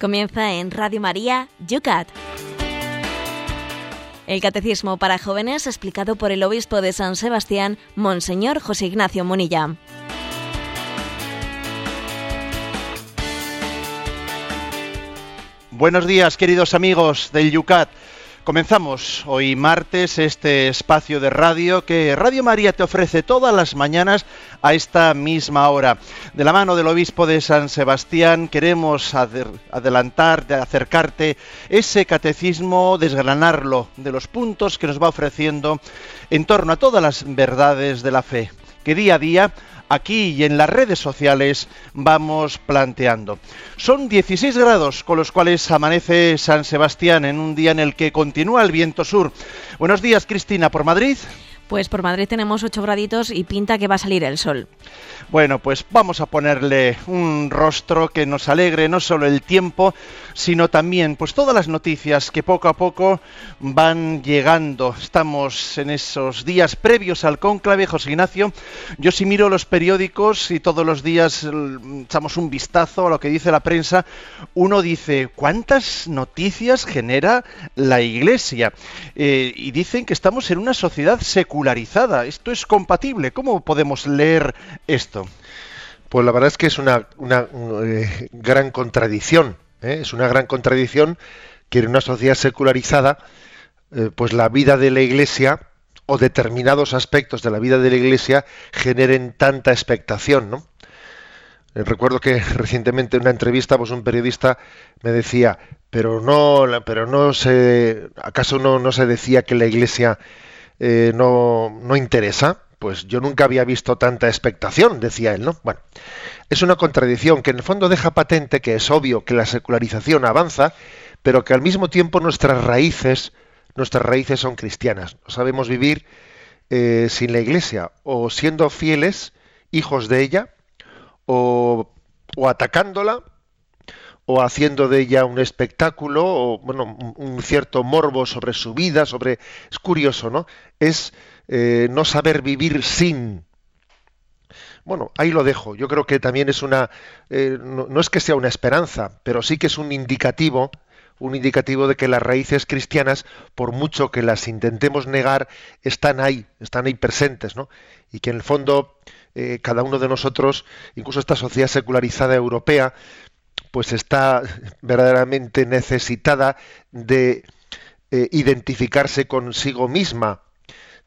Comienza en Radio María Yucat. El Catecismo para Jóvenes explicado por el Obispo de San Sebastián, Monseñor José Ignacio Munilla. Buenos días, queridos amigos del Yucat. Comenzamos hoy martes este espacio de radio que Radio María te ofrece todas las mañanas a esta misma hora. De la mano del obispo de San Sebastián queremos adelantar, acercarte ese catecismo, desgranarlo de los puntos que nos va ofreciendo en torno a todas las verdades de la fe, que día a día aquí y en las redes sociales vamos planteando. Son 16 grados con los cuales amanece San Sebastián en un día en el que continúa el viento sur. Buenos días, Cristina, por Madrid. Pues por Madrid tenemos 8 graditos y pinta que va a salir el sol. Bueno, pues vamos a ponerle un rostro que nos alegre no solo el tiempo, sino también pues todas las noticias que poco a poco van llegando. Estamos en esos días previos al cónclave, José Ignacio. Yo si miro los periódicos y todos los días mm, echamos un vistazo a lo que dice la prensa, uno dice, ¿cuántas noticias genera la Iglesia? Eh, y dicen que estamos en una sociedad secular ¿Esto es compatible? ¿Cómo podemos leer esto? Pues la verdad es que es una, eh, gran contradicción. ¿eh? Es una gran contradicción que en una sociedad secularizada, eh, pues la vida de la Iglesia o determinados aspectos de la vida de la Iglesia generen tanta expectación, ¿no? recuerdo que recientemente en una entrevista, pues un periodista me decía, pero no, pero no se, acaso no, no se decía que la Iglesia eh, no, no interesa, pues yo nunca había visto tanta expectación, decía él, ¿no? Bueno, es una contradicción que en el fondo deja patente que es obvio que la secularización avanza, pero que al mismo tiempo nuestras raíces, nuestras raíces son cristianas. No sabemos vivir eh, sin la Iglesia, o siendo fieles, hijos de ella, o, o atacándola, o haciendo de ella un espectáculo o bueno un cierto morbo sobre su vida sobre es curioso no es eh, no saber vivir sin. Bueno ahí lo dejo. Yo creo que también es una eh, no, es que sea una esperanza pero sí que es un indicativo un indicativo de que las raíces cristianas, por mucho que las intentemos negar, están ahí, están ahí presentes, ¿no? Y que en el fondo eh, cada uno de nosotros, incluso esta sociedad secularizada europea, pues está verdaderamente necesitada de eh, identificarse consigo misma,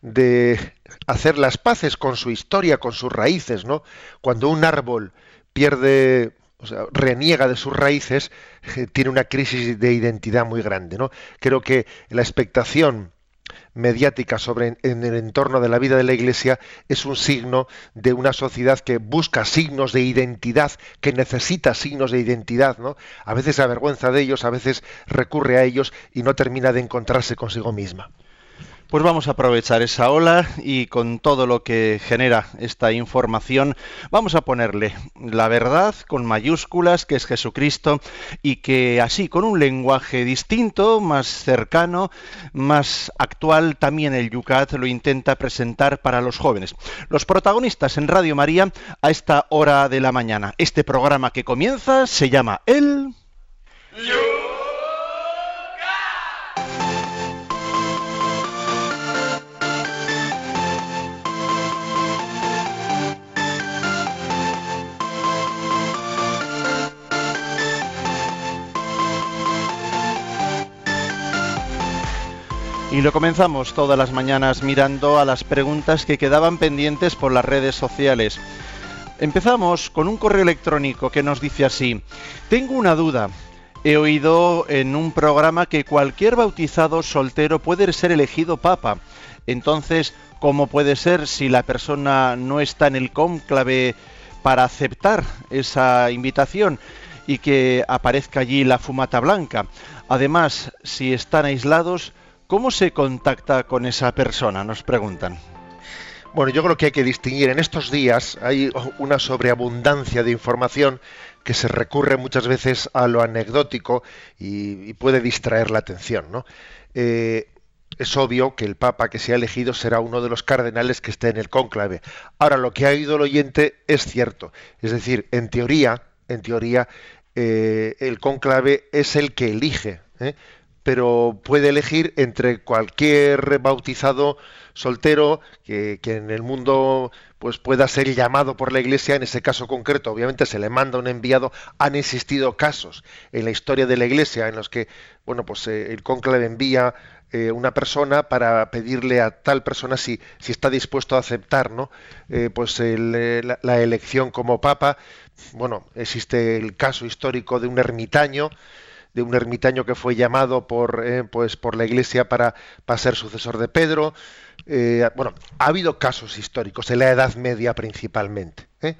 de hacer las paces con su historia, con sus raíces, ¿no? Cuando un árbol pierde, o sea, reniega de sus raíces, eh, tiene una crisis de identidad muy grande, ¿no? Creo que la expectación mediática sobre en el entorno de la vida de la Iglesia es un signo de una sociedad que busca signos de identidad, que necesita signos de identidad, ¿no? A veces se avergüenza de ellos, a veces recurre a ellos y no termina de encontrarse consigo misma. Pues vamos a aprovechar esa ola y con todo lo que genera esta información vamos a ponerle la verdad con mayúsculas que es Jesucristo y que así con un lenguaje distinto, más cercano, más actual, también el Yucat lo intenta presentar para los jóvenes. Los protagonistas en Radio María a esta hora de la mañana. Este programa que comienza se llama El... Y lo comenzamos todas las mañanas mirando a las preguntas que quedaban pendientes por las redes sociales. Empezamos con un correo electrónico que nos dice así, tengo una duda. He oído en un programa que cualquier bautizado soltero puede ser elegido papa. Entonces, ¿cómo puede ser si la persona no está en el cónclave para aceptar esa invitación y que aparezca allí la fumata blanca? Además, si están aislados, ¿Cómo se contacta con esa persona? Nos preguntan. Bueno, yo creo que hay que distinguir. En estos días hay una sobreabundancia de información que se recurre muchas veces a lo anecdótico y, puede distraer la atención. ¿no? Eh, es obvio que el Papa que se ha elegido será uno de los cardenales que esté en el cónclave. Ahora, lo que ha oído el oyente es cierto. Es decir, en teoría, en teoría, eh, el cónclave es el que elige, ¿eh? Pero puede elegir entre cualquier bautizado soltero que, en el mundo pues pueda ser llamado por la iglesia. En ese caso concreto obviamente se le manda un enviado. Han existido casos en la historia de la iglesia en los que bueno pues eh, el cónclave envía eh, una persona para pedirle a tal persona si, si está dispuesto a aceptar ¿no? Eh, pues la, la, elección como papa. Bueno existe el caso histórico de un ermitaño de un ermitaño que fue llamado por, eh, pues, por la Iglesia para, para, ser sucesor de Pedro. Eh, bueno, ha habido casos históricos, en la Edad Media principalmente. ¿eh?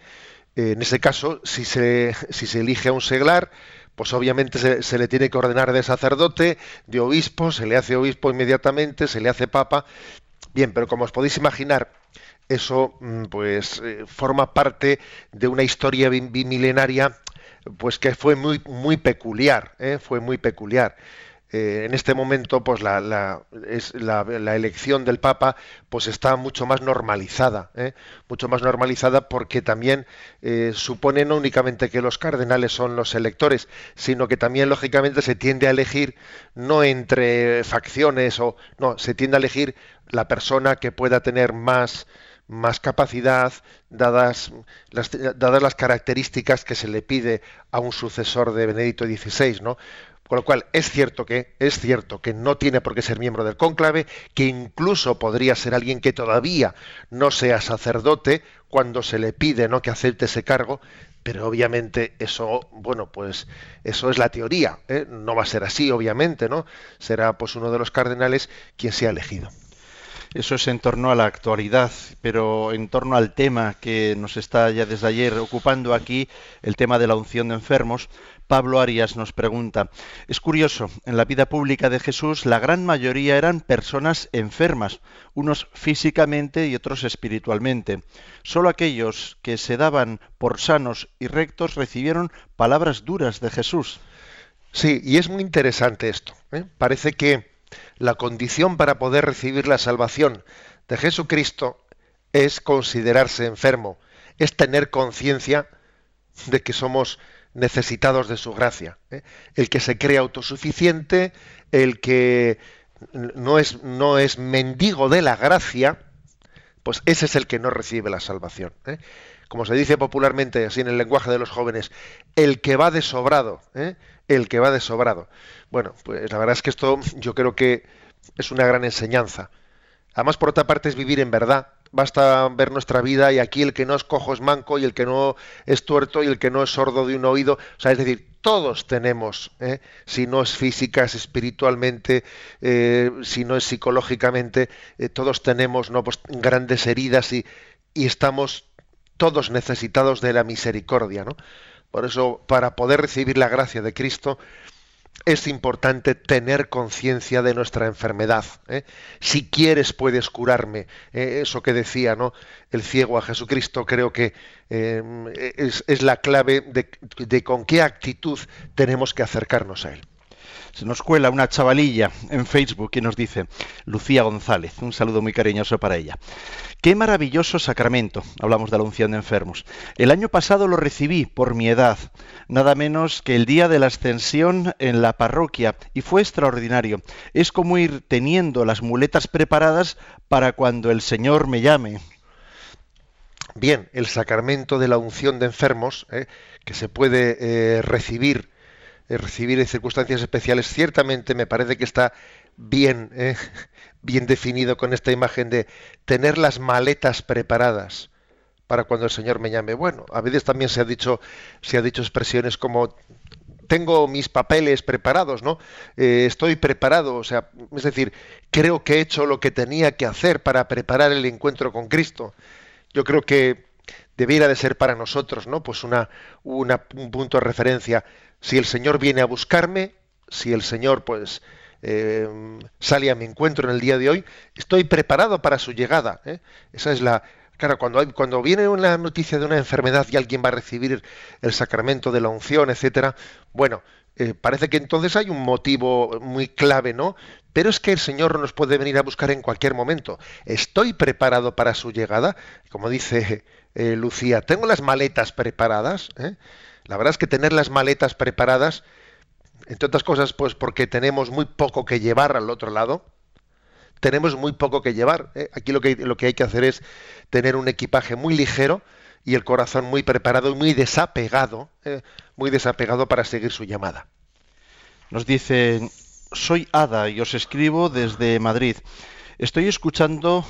En ese caso, si se, si se elige a un seglar, pues obviamente se, se, le tiene que ordenar de sacerdote, de obispo, se le hace obispo inmediatamente, se le hace papa. Bien, pero como os podéis imaginar, eso mm, pues forma parte de una historia bimilenaria pues que fue muy, muy peculiar, ¿eh? fue muy peculiar. Eh, en este momento, pues la, la, es la, elección del Papa, pues está mucho más normalizada, ¿eh? mucho más normalizada porque también supone no únicamente que los cardenales son los electores, sino que también lógicamente se tiende a elegir no entre facciones o no, se tiende a elegir la persona que pueda tener más más capacidad, dadas las, dadas las características que se le pide a un sucesor de Benedicto XVI, ¿no? Con lo cual es cierto que es cierto que no tiene por qué ser miembro del cónclave, que incluso podría ser alguien que todavía no sea sacerdote cuando se le pide no que acepte ese cargo, pero obviamente eso, bueno, pues eso es la teoría, ¿eh? no va a ser así, obviamente, ¿no? Será pues uno de los cardenales quien sea elegido. Eso es en torno a la actualidad, pero en torno al tema que nos está ya desde ayer ocupando aquí, el tema de la unción de enfermos, Pablo Arias nos pregunta, es curioso, en la vida pública de Jesús la gran mayoría eran personas enfermas, unos físicamente y otros espiritualmente. Solo aquellos que se daban por sanos y rectos recibieron palabras duras de Jesús. Sí, y es muy interesante esto. ¿eh? Parece que la condición para poder recibir la salvación de Jesucristo es considerarse enfermo, es tener conciencia de que somos necesitados de su gracia. ¿eh? El que se cree autosuficiente, el que no es, no es mendigo de la gracia, pues ese es el que no recibe la salvación. ¿eh? Como se dice popularmente, así en el lenguaje de los jóvenes, el que va de sobrado, ¿eh? El que va de sobrado. Bueno, pues la verdad es que esto yo creo que es una gran enseñanza. Además, por otra parte, es vivir en verdad. Basta ver nuestra vida y aquí el que no es cojo es manco y el que no es tuerto y el que no es sordo de un oído. O sea, es decir, todos tenemos, ¿eh? si no es física, es espiritualmente, eh, si no es psicológicamente, eh, todos tenemos ¿no? pues, grandes heridas y, y estamos todos necesitados de la misericordia. ¿no? Por eso, para poder recibir la gracia de Cristo, es importante tener conciencia de nuestra enfermedad. ¿eh? Si quieres, puedes curarme. ¿eh? eso que decía ¿no? el ciego a Jesucristo, creo que eh, es, la clave de con qué actitud tenemos que acercarnos a Él. Se nos cuela una chavalilla en Facebook y nos dice, Lucía González, un saludo muy cariñoso para ella. Qué maravilloso sacramento, hablamos de la unción de enfermos. El año pasado lo recibí por mi edad, nada menos que el día de la ascensión en la parroquia, y fue extraordinario. Es como ir teniendo las muletas preparadas para cuando el Señor me llame. Bien, el sacramento de la unción de enfermos, eh, que se puede eh, recibir recibir en circunstancias especiales, ciertamente me parece que está bien, eh, bien definido con esta imagen de tener las maletas preparadas para cuando el Señor me llame. Bueno, a veces también se ha dicho, se ha dicho expresiones como tengo mis papeles preparados, ¿no? Eh, estoy preparado, o sea, es decir, creo que he hecho lo que tenía que hacer para preparar el encuentro con Cristo. Yo creo que debiera de ser para nosotros, ¿no? Pues una, una, un punto de referencia si el Señor viene a buscarme, si el Señor pues eh, sale a mi encuentro en el día de hoy, estoy preparado para su llegada. ¿eh? Esa es la, Claro, cuando, hay, cuando viene una noticia de una enfermedad y alguien va a recibir el sacramento de la unción, etcétera, bueno, eh, parece que entonces hay un motivo muy clave, ¿no? Pero es que el Señor nos puede venir a buscar en cualquier momento. Estoy preparado para su llegada, como dice Lucía, tengo las maletas preparadas. ¿eh? La verdad es que tener las maletas preparadas, entre otras cosas, pues porque tenemos muy poco que llevar al otro lado, tenemos muy poco que llevar. ¿eh? Aquí lo que, lo que hay que hacer es tener un equipaje muy ligero y el corazón muy preparado y muy desapegado, ¿eh? muy desapegado para seguir su llamada. Nos dice, soy Ada y os escribo desde Madrid. Estoy escuchando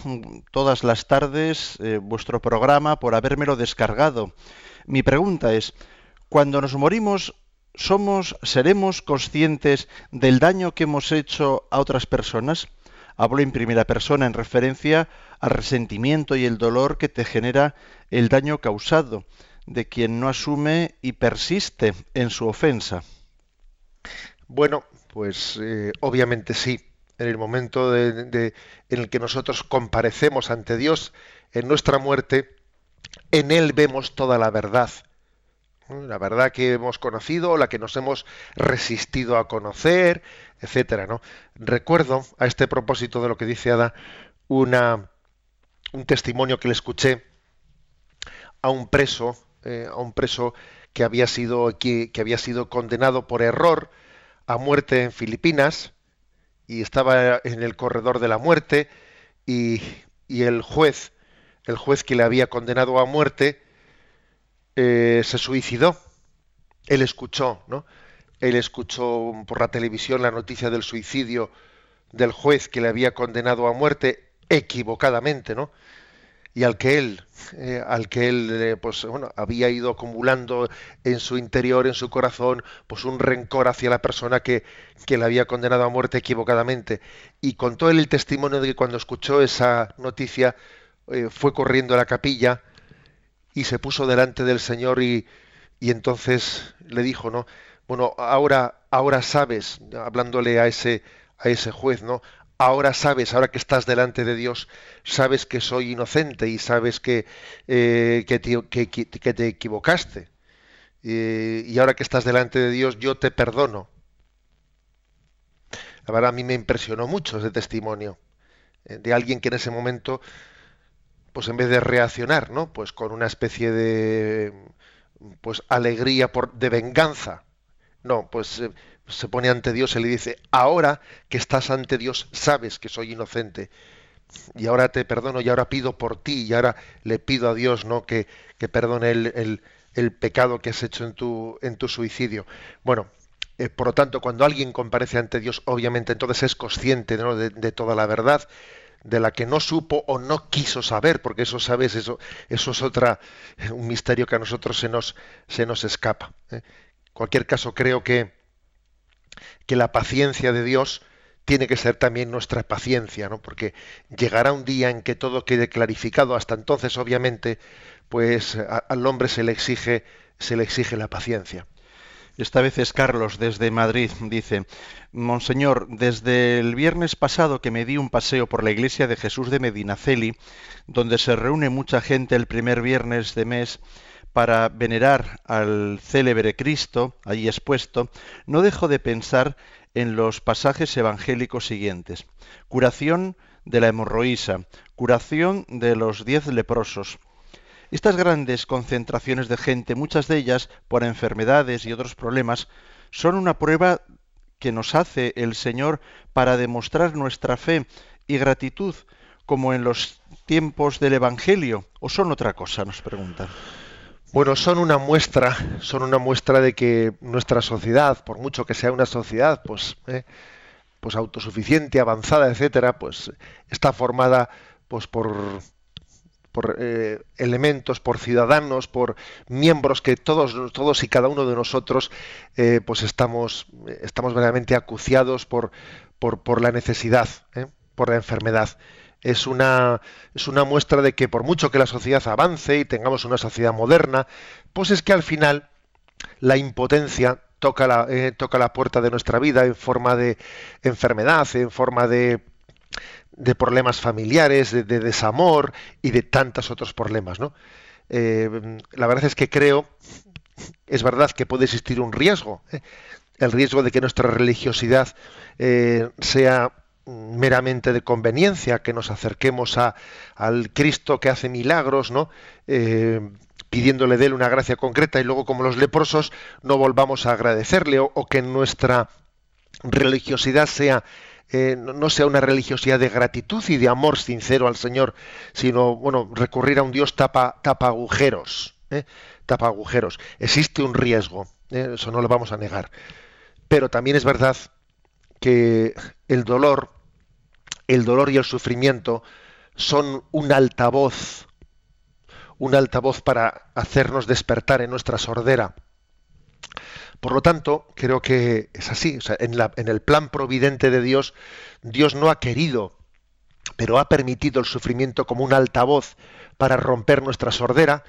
todas las tardes eh, vuestro programa por habérmelo descargado. Mi pregunta es, cuando nos morimos, ¿somos, seremos conscientes del daño que hemos hecho a otras personas? Hablo en primera persona en referencia al resentimiento y el dolor que te genera el daño causado de quien no asume y persiste en su ofensa. Bueno, pues eh, obviamente sí. En el momento en el que nosotros comparecemos ante Dios en nuestra muerte, en Él vemos toda la verdad. La verdad que hemos conocido, la que nos hemos resistido a conocer, etcétera, ¿no? Recuerdo a este propósito de lo que dice Ada una un testimonio que le escuché a un preso, eh, a un preso que había sido que, había sido condenado por error a muerte en Filipinas y estaba en el corredor de la muerte y, y el juez, el juez que le había condenado a muerte, eh, se suicidó. Él escuchó, ¿no? él escuchó por la televisión la noticia del suicidio del juez que le había condenado a muerte equivocadamente, ¿no? Y al que él, eh, al que él, eh, pues bueno, había ido acumulando en su interior, en su corazón, pues un rencor hacia la persona que, que le había condenado a muerte equivocadamente. Y contó él el testimonio de que cuando escuchó esa noticia eh, fue corriendo a la capilla y se puso delante del Señor y, y entonces le dijo, ¿no? bueno, ahora, ahora sabes, hablándole a ese, a ese juez, ¿no? Ahora sabes, ahora que estás delante de Dios, sabes que soy inocente y sabes que, eh, que, te, equivocaste. y ahora que estás delante de Dios, yo te perdono. La verdad, a mí me impresionó mucho ese testimonio eh, de alguien que en ese momento, pues en vez de reaccionar, ¿no? Pues con una especie de pues alegría por, de venganza no, pues eh, se pone ante Dios y le dice, ahora que estás ante Dios, sabes que soy inocente. Y ahora te perdono y ahora pido por ti y ahora le pido a Dios ¿no? que, que perdone el, el, pecado que has hecho en tu, en tu suicidio. Bueno, eh, por lo tanto, cuando alguien comparece ante Dios, obviamente entonces es consciente de, de, toda la verdad, de la que no supo o no quiso saber, porque eso sabes, eso, eso es otra, un misterio que a nosotros se nos, se nos escapa. ¿eh? cualquier caso, creo que, que la paciencia de Dios tiene que ser también nuestra paciencia, ¿no? Porque llegará un día en que todo quede clarificado. Hasta entonces, obviamente, pues al hombre se le exige, se le exige la paciencia. Esta vez es Carlos desde Madrid. Dice, Monseñor, desde el viernes pasado que me di un paseo por la iglesia de Jesús de Medinaceli, donde se reúne mucha gente el primer viernes de mes, para venerar al célebre Cristo allí expuesto, no dejo de pensar en los pasajes evangélicos siguientes. Curación de la hemorroísa, curación de los diez leprosos. Estas grandes concentraciones de gente, muchas de ellas por enfermedades y otros problemas, son una prueba que nos hace el Señor para demostrar nuestra fe y gratitud, como en los tiempos del Evangelio, o son otra cosa, nos preguntan. Bueno, son una muestra, son una muestra de que nuestra sociedad, por mucho que sea una sociedad, pues, eh, pues autosuficiente, avanzada, etcétera, pues está formada, pues por por eh, elementos, por ciudadanos, por miembros que todos, todos y cada uno de nosotros, eh, pues estamos, estamos verdaderamente acuciados por, por, por la necesidad, por la enfermedad es una, es una muestra de que por mucho que la sociedad avance y tengamos una sociedad moderna, pues es que al final la impotencia toca la, eh, toca la puerta de nuestra vida en forma de enfermedad, en forma de, de problemas familiares, de, desamor y de tantos otros problemas. ¿no? Eh, la verdad es que creo, es verdad que puede existir un riesgo, ¿eh? el riesgo de que nuestra religiosidad sea meramente de conveniencia, que nos acerquemos a, al Cristo que hace milagros, ¿no? Eh, pidiéndole de él una gracia concreta y luego como los leprosos no volvamos a agradecerle o, que nuestra religiosidad sea eh, no sea una religiosidad de gratitud y de amor sincero al Señor, sino bueno recurrir a un Dios tapa, tapa agujeros, ¿eh? tapa agujeros. Existe un riesgo, eso no lo vamos a negar, pero también es verdad que el dolor, el dolor y el sufrimiento son un altavoz un altavoz para hacernos despertar en nuestra sordera. Por lo tanto, creo que es así. en, en el plan providente de Dios, Dios no ha querido, pero ha permitido el sufrimiento como un altavoz para romper nuestra sordera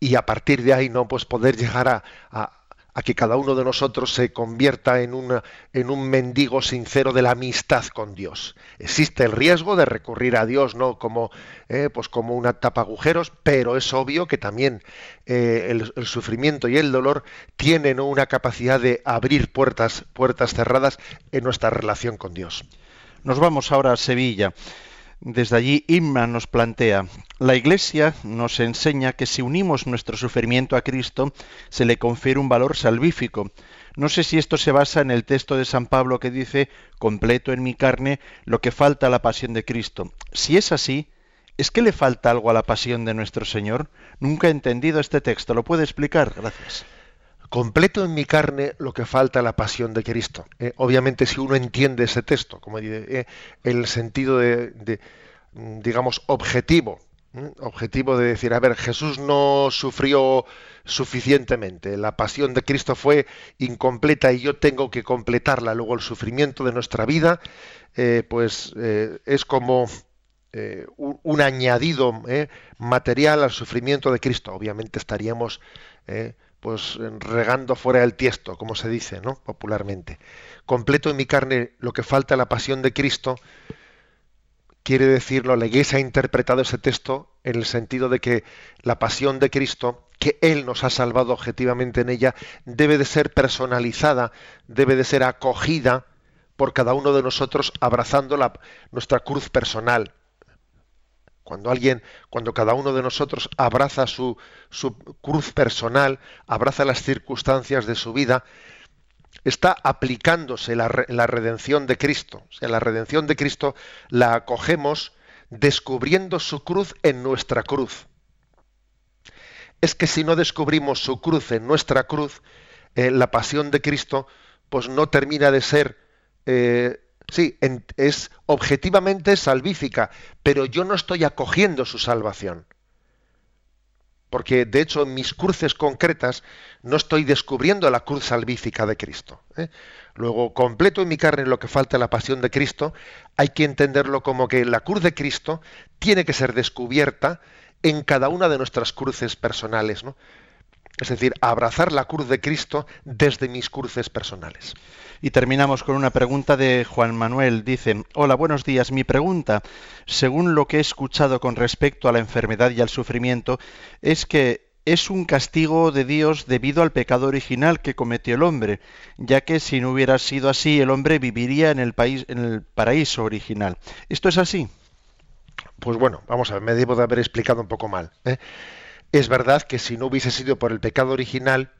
y a partir de ahí no pues poder llegar a que cada uno de nosotros se convierta en, una, en un mendigo sincero de la amistad con Dios. Existe el riesgo de recurrir a Dios, no como, eh, pues como una tapa agujeros, pero es obvio que también eh, el, sufrimiento y el dolor tienen una capacidad de abrir puertas, puertas cerradas en nuestra relación con Dios. Nos vamos ahora a Sevilla. Desde allí Inma nos plantea, la Iglesia nos enseña que si unimos nuestro sufrimiento a Cristo, se le confiere un valor salvífico. No sé si esto se basa en el texto de San Pablo que dice, completo en mi carne lo que falta a la pasión de Cristo. Si es así, ¿es que le falta algo a la pasión de nuestro Señor? Nunca he entendido este texto. ¿Lo puede explicar? Gracias completo en mi carne lo que falta la pasión de Cristo. Eh, obviamente, si uno entiende ese texto, como eh, el sentido de, mm, digamos, objetivo, objetivo de decir, a ver, Jesús no sufrió suficientemente, la pasión de Cristo fue incompleta y yo tengo que completarla. Luego el sufrimiento de nuestra vida, eh, pues es como un, añadido material al sufrimiento de Cristo. Obviamente estaríamos pues regando fuera el tiesto, como se dice, ¿no? popularmente. Completo en mi carne lo que falta la pasión de Cristo, quiere decirlo, la Iglesia ha interpretado ese texto en el sentido de que la pasión de Cristo, que Él nos ha salvado objetivamente en ella, debe de ser personalizada, debe de ser acogida por cada uno de nosotros abrazando la, nuestra cruz personal, cuando alguien, cuando cada uno de nosotros abraza su, su cruz personal, abraza las circunstancias de su vida, está aplicándose la, la, redención de Cristo. O la redención de Cristo la acogemos descubriendo su cruz en nuestra cruz. Es que si no descubrimos su cruz en nuestra cruz, eh, la pasión de Cristo, pues no termina de ser eh, Sí, es objetivamente salvífica, pero yo no estoy acogiendo su salvación. Porque de hecho en mis cruces concretas no estoy descubriendo la cruz salvífica de Cristo. ¿eh? Luego, completo en mi carne lo que falta la pasión de Cristo, hay que entenderlo como que la cruz de Cristo tiene que ser descubierta en cada una de nuestras cruces personales. ¿no? Es decir, abrazar la cruz de Cristo desde mis cruces personales. Y terminamos con una pregunta de Juan Manuel. Dice, hola, buenos días. Mi pregunta, según lo que he escuchado con respecto a la enfermedad y al sufrimiento, es que es un castigo de Dios debido al pecado original que cometió el hombre, ya que si no hubiera sido así, el hombre viviría en el, país, en el paraíso original. ¿Esto es así? Pues bueno, vamos a ver, me debo de haber explicado un poco mal. ¿eh? Es verdad que si no hubiese sido por el pecado original,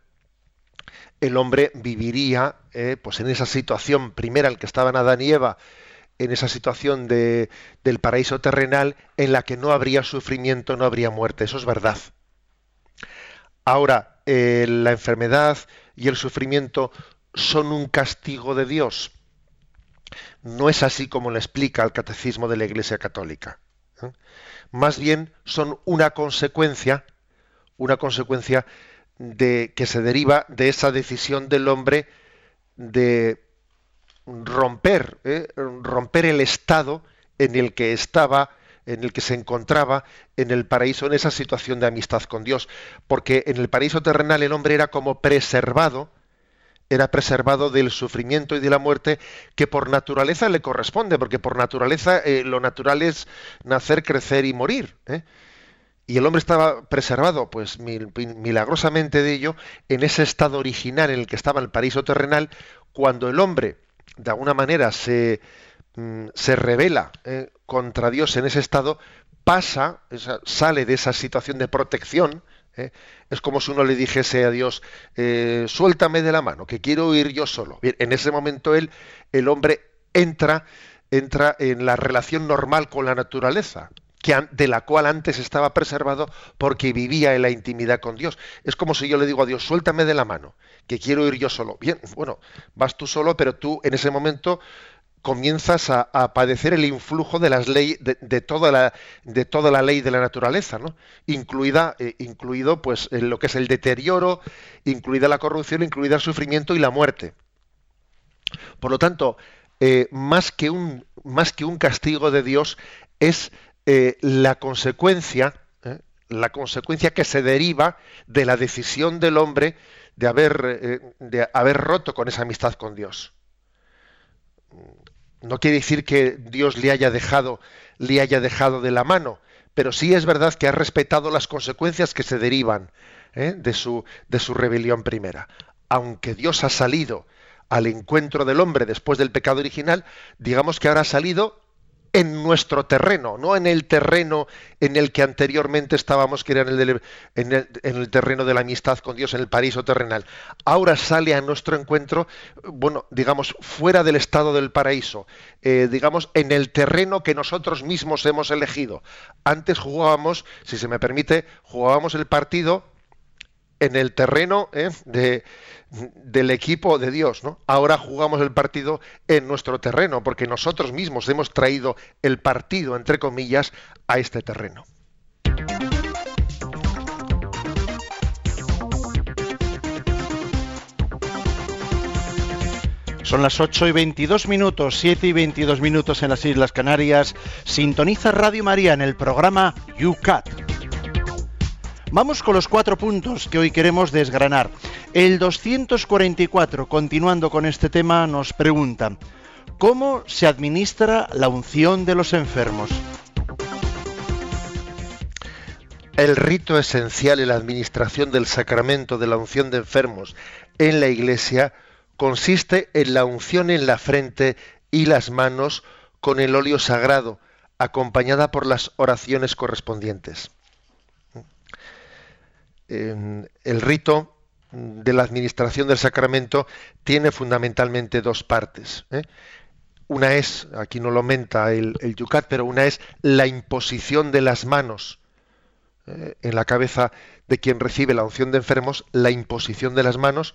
el hombre viviría eh, pues en esa situación primera en que estaban Adán y Eva, en esa situación de, del paraíso terrenal en la que no habría sufrimiento, no habría muerte. Eso es verdad. Ahora, eh, la enfermedad y el sufrimiento son un castigo de Dios. No es así como le explica el catecismo de la Iglesia Católica. ¿eh? Más bien son una consecuencia, una consecuencia de, que se deriva de esa decisión del hombre de romper, ¿eh? romper el estado en el que estaba, en el que se encontraba en el paraíso, en esa situación de amistad con Dios. Porque en el paraíso terrenal el hombre era como preservado, era preservado del sufrimiento y de la muerte que por naturaleza le corresponde, porque por naturaleza eh, lo natural es nacer, crecer y morir. ¿eh? Y el hombre estaba preservado, pues milagrosamente de ello, en ese estado original en el que estaba el paraíso terrenal, cuando el hombre, de alguna manera, se, mm, se revela eh, contra Dios en ese estado, pasa, sale de esa situación de protección, ¿eh? Es como si uno le dijese a Dios, eh, suéltame de la mano, que quiero ir yo solo. En ese momento él, el hombre entra, entra en la relación normal con la naturaleza, de la cual antes estaba preservado porque vivía en la intimidad con Dios. Es como si yo le digo a Dios, suéltame de la mano, que quiero ir yo solo. Bien, bueno, vas tú solo, pero tú en ese momento comienzas a, padecer el influjo de las leyes de, toda la de toda la ley de la naturaleza no incluida eh, incluido pues lo que es el deterioro incluida la corrupción incluida el sufrimiento y la muerte por lo tanto eh, más que un más que un castigo de Dios es eh, la consecuencia la consecuencia que se deriva de la decisión del hombre de haber de haber roto con esa amistad con Dios no quiere decir que Dios le haya dejado, le haya dejado de la mano, pero sí es verdad que ha respetado las consecuencias que se derivan ¿eh? de, su, de su rebelión primera. Aunque Dios ha salido al encuentro del hombre después del pecado original, digamos que ahora ha salido en nuestro terreno, no en el terreno en el que anteriormente estábamos, que era en el, en, el, terreno de la amistad con Dios, en el paraíso terrenal. Ahora sale a nuestro encuentro, bueno, digamos, fuera del estado del paraíso, eh, digamos, en el terreno que nosotros mismos hemos elegido. Antes jugábamos, si se me permite, jugábamos el partido en el terreno ¿eh? de, del equipo de Dios, ¿no? Ahora jugamos el partido en nuestro terreno, porque nosotros mismos hemos traído el partido, entre comillas, a este terreno. Son las 8 y 22 minutos, 7 y 22 minutos en las Islas Canarias. Sintoniza Radio María en el programa YouCat Vamos con los cuatro puntos que hoy queremos desgranar. El 244, continuando con este tema, nos pregunta, ¿cómo se administra la unción de los enfermos? El rito esencial en la administración del sacramento de la unción de enfermos en la Iglesia consiste en la unción en la frente y las manos con el óleo sagrado, acompañada por las oraciones correspondientes el rito de la administración del sacramento tiene fundamentalmente dos partes. ¿eh? Una es, aquí no lo menta el, yucat, pero una es la imposición de las manos ¿eh? en la cabeza de quien recibe la unción de enfermos, la imposición de las manos,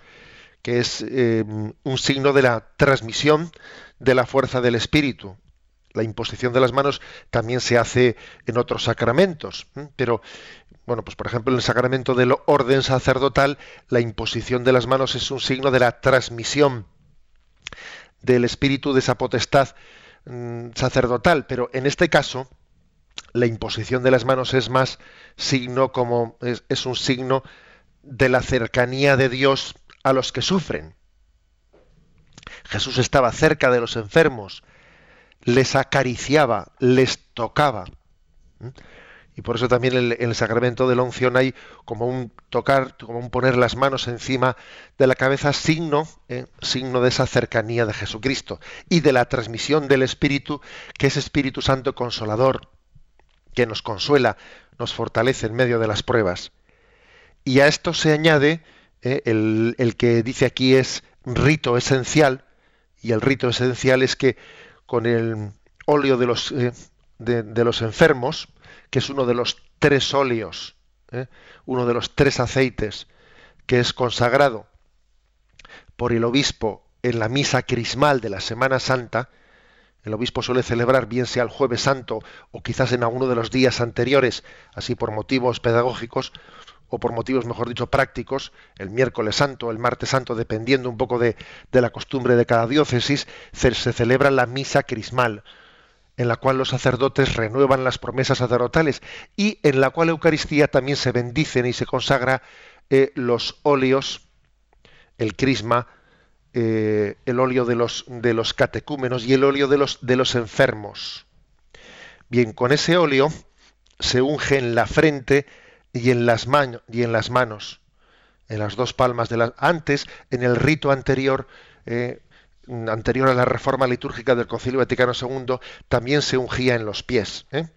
que es eh, un signo de la transmisión de la fuerza del Espíritu. La imposición de las manos también se hace en otros sacramentos, pero bueno, pues por ejemplo en el sacramento del orden sacerdotal, la imposición de las manos es un signo de la transmisión del espíritu de esa potestad mm, sacerdotal, pero en este caso la imposición de las manos es más signo como es, un signo de la cercanía de Dios a los que sufren. Jesús estaba cerca de los enfermos, les acariciaba, les tocaba. Y por eso también en el, sacramento de la unción hay como un tocar, como un poner las manos encima de la cabeza, signo, eh, signo de esa cercanía de Jesucristo y de la transmisión del Espíritu, que es Espíritu Santo consolador, que nos consuela, nos fortalece en medio de las pruebas. Y a esto se añade eh, el, que dice aquí es rito esencial, y el rito esencial es que con el óleo de los, eh, de los enfermos, que es uno de los tres óleos, ¿eh? uno de los tres aceites que es consagrado por el obispo en la misa crismal de la Semana Santa, el obispo suele celebrar bien sea el jueves santo o quizás en alguno de los días anteriores, así por motivos pedagógicos o por motivos, mejor dicho, prácticos, el miércoles santo, el martes santo, dependiendo un poco de, la costumbre de cada diócesis, se celebra la misa crismal, en la cual los sacerdotes renuevan las promesas sacerdotales y en la cual Eucaristía también se bendicen y se consagra eh, los óleos, el crisma, eh, el óleo de los, de los catecúmenos y el óleo de los, de los enfermos. Bien, con ese óleo se unge en la frente y en las, y en las manos, en las dos palmas de las... Antes, en el rito anterior, eh, anterior a la reforma litúrgica del Concilio Vaticano II, también se ungía en los pies. ¿eh?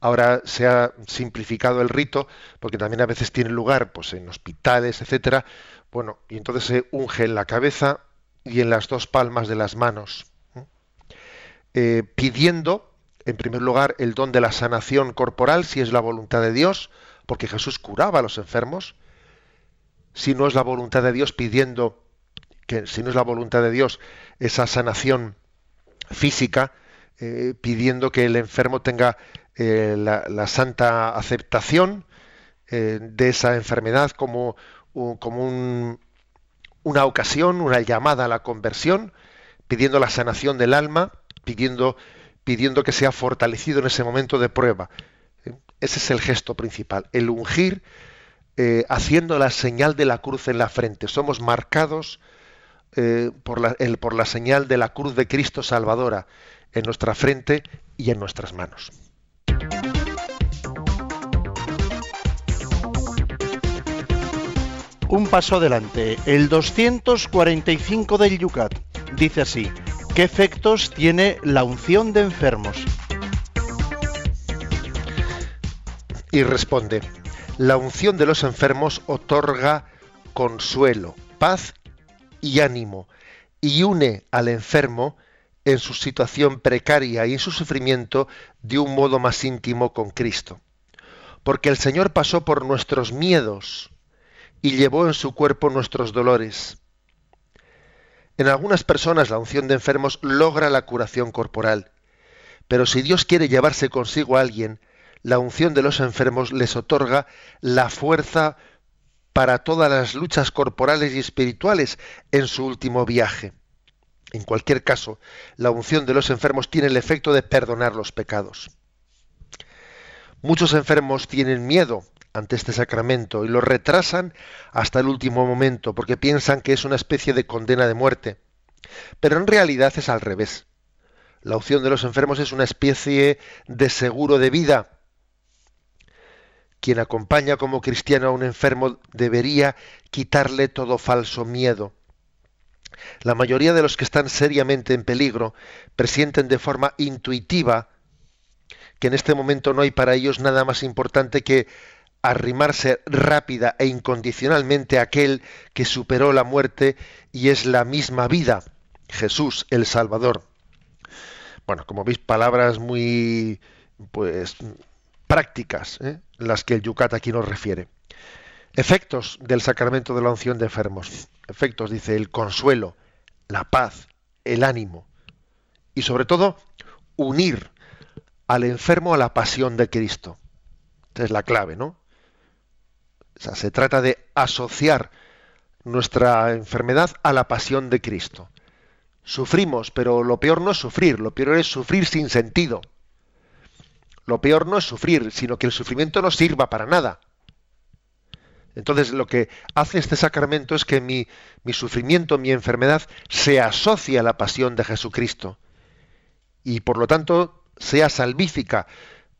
Ahora se ha simplificado el rito, porque también a veces tiene lugar pues, en hospitales, etcétera. Bueno, y entonces se unge en la cabeza y en las dos palmas de las manos, eh, pidiendo, en primer lugar, el don de la sanación corporal, si es la voluntad de Dios, porque Jesús curaba a los enfermos. Si no es la voluntad de Dios, pidiendo que si no es la voluntad de Dios, esa sanación física, eh, pidiendo que el enfermo tenga eh, la, santa aceptación eh, de esa enfermedad como, como una ocasión, una llamada a la conversión, pidiendo la sanación del alma, pidiendo, pidiendo que sea fortalecido en ese momento de prueba. Ese es el gesto principal, el ungir haciendo la señal de la cruz en la frente. Somos marcados por, la, el, por la señal de la cruz de Cristo Salvadora en nuestra frente y en nuestras manos. Un paso adelante, el 245 del Yucat. Dice así, ¿qué efectos tiene la unción de enfermos? Y responde, la unción de los enfermos otorga consuelo, paz y ánimo, y une al enfermo en su situación precaria y en su sufrimiento de un modo más íntimo con Cristo. Porque el Señor pasó por nuestros miedos y llevó en su cuerpo nuestros dolores. En algunas personas la unción de enfermos logra la curación corporal, pero si Dios quiere llevarse consigo a alguien, la unción de los enfermos les otorga la fuerza para todas las luchas corporales y espirituales en su último viaje. En cualquier caso, la unción de los enfermos tiene el efecto de perdonar los pecados. Muchos enfermos tienen miedo ante este sacramento y lo retrasan hasta el último momento porque piensan que es una especie de condena de muerte. Pero en realidad es al revés. La unción de los enfermos es una especie de seguro de vida. Quien acompaña como cristiano a un enfermo debería quitarle todo falso miedo la mayoría de los que están seriamente en peligro presienten de forma intuitiva que en este momento no hay para ellos nada más importante que arrimarse rápida e incondicionalmente a aquel que superó la muerte y es la misma vida, Jesús el Salvador. Bueno, como veis, palabras muy pues prácticas, ¿eh? Las que el Yucat aquí nos refiere. Efectos del sacramento de la unción de enfermos. Efectos, dice, el consuelo, la paz, el ánimo. Y sobre todo, unir al enfermo a la pasión de Cristo. Esta es la clave, ¿no? O sea, se trata de asociar nuestra enfermedad a la pasión de Cristo. Sufrimos, pero lo peor no es sufrir, lo peor es sufrir sin sentido. Lo peor no es sufrir, sino que el sufrimiento no sirva para nada. Entonces lo que hace este sacramento es que mi, sufrimiento, mi enfermedad, se asocie a la pasión de Jesucristo. Y por lo tanto sea salvífica,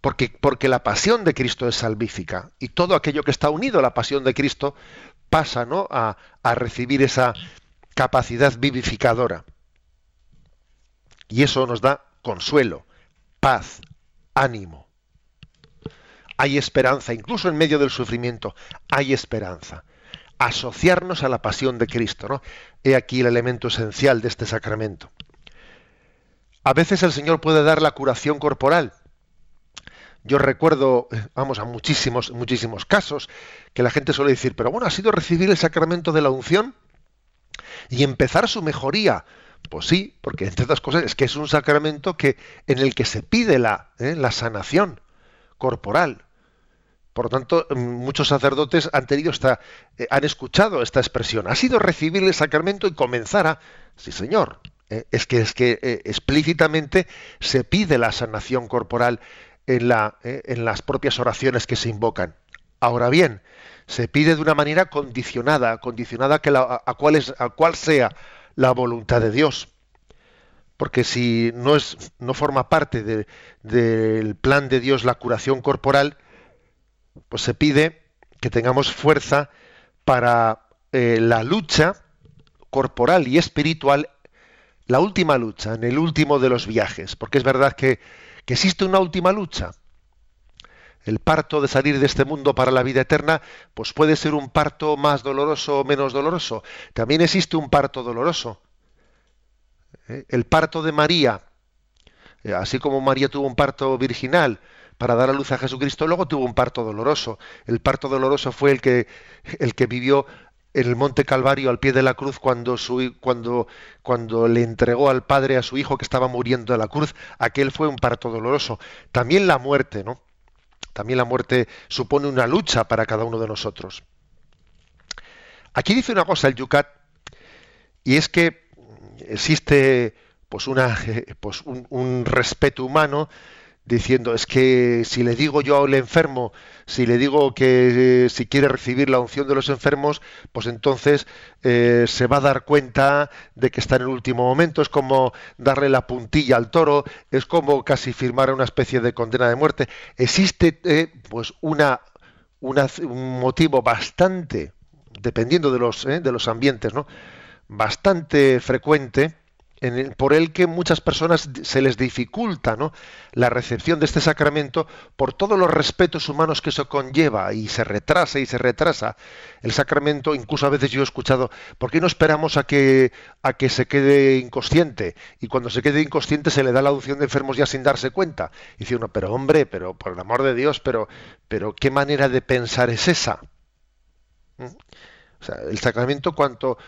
porque, porque la pasión de Cristo es salvífica. Y todo aquello que está unido a la pasión de Cristo pasa ¿no? a, a recibir esa capacidad vivificadora. Y eso nos da consuelo, paz, ánimo hay esperanza, incluso en medio del sufrimiento, hay esperanza. Asociarnos a la pasión de Cristo, ¿no? He aquí el elemento esencial de este sacramento. A veces el Señor puede dar la curación corporal. Yo recuerdo, vamos, a muchísimos, muchísimos casos que la gente suele decir, pero bueno, ha sido recibir el sacramento de la unción y empezar su mejoría. Pues sí, porque entre otras cosas es que es un sacramento que, en el que se pide la, ¿eh? la sanación corporal. Por lo tanto, muchos sacerdotes han tenido esta, eh, han escuchado esta expresión. Ha sido recibir el sacramento y comenzar a, sí señor, eh, es que es que explícitamente se pide la sanación corporal en, la, en las propias oraciones que se invocan. Ahora bien, se pide de una manera condicionada, condicionada que a, cuál es, a cuál sea la voluntad de Dios. Porque si no es, no forma parte del plan de Dios la curación corporal, pues se pide que tengamos fuerza para eh, la lucha corporal y espiritual, la última lucha, en el último de los viajes, porque es verdad que, existe una última lucha, el parto de salir de este mundo para la vida eterna, pues puede ser un parto más doloroso o menos doloroso. También existe un parto doloroso. ¿Eh? El parto de María, eh, así como María tuvo un parto virginal para dar a luz a Jesucristo, luego tuvo un parto doloroso. El parto doloroso fue el que, el que vivió en el Monte Calvario al pie de la cruz cuando, su, cuando, cuando le entregó al Padre a su hijo que estaba muriendo de la cruz. Aquel fue un parto doloroso. También la muerte, ¿no? También la muerte supone una lucha para cada uno de nosotros. Aquí dice una cosa el Yucat, y es que existe pues, pues un, respeto humano diciendo es que si le digo yo al enfermo, si le digo que eh, si quiere recibir la unción de los enfermos, pues entonces eh, se va a dar cuenta de que está en el último momento, es como darle la puntilla al toro, es como casi firmar una especie de condena de muerte. Existe eh, pues una, un motivo bastante, dependiendo de los, de los ambientes, ¿no? bastante frecuente, por el que muchas personas se les dificulta la recepción de este sacramento por todos los respetos humanos que eso conlleva y se retrasa y se retrasa el sacramento. Incluso a veces yo he escuchado, ¿por qué no esperamos a que, a que se quede inconsciente? Y cuando se quede inconsciente se le da la adopción de enfermos ya sin darse cuenta. Y dice uno, pero hombre, pero por el amor de Dios, pero, pero ¿qué manera de pensar es esa? ¿Mm? O sea, el sacramento cuanto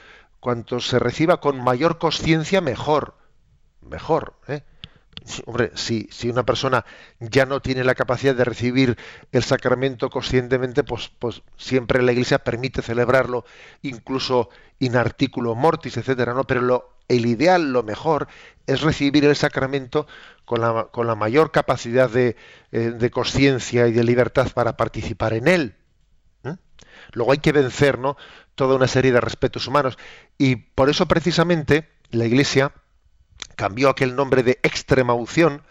cuanto se reciba con mayor conciencia, mejor. Mejor. ¿eh? Hombre, si, si, una persona ya no tiene la capacidad de recibir el sacramento conscientemente, pues, pues siempre la Iglesia permite celebrarlo, incluso in articulo mortis, etcétera, ¿no? Pero lo, el ideal, lo mejor, es recibir el sacramento con la, con la mayor capacidad de, eh, de conciencia y de libertad para participar en él. Luego hay que vencer, ¿no? toda una serie de respetos humanos. Y por eso precisamente la Iglesia cambió aquel nombre de extrema unción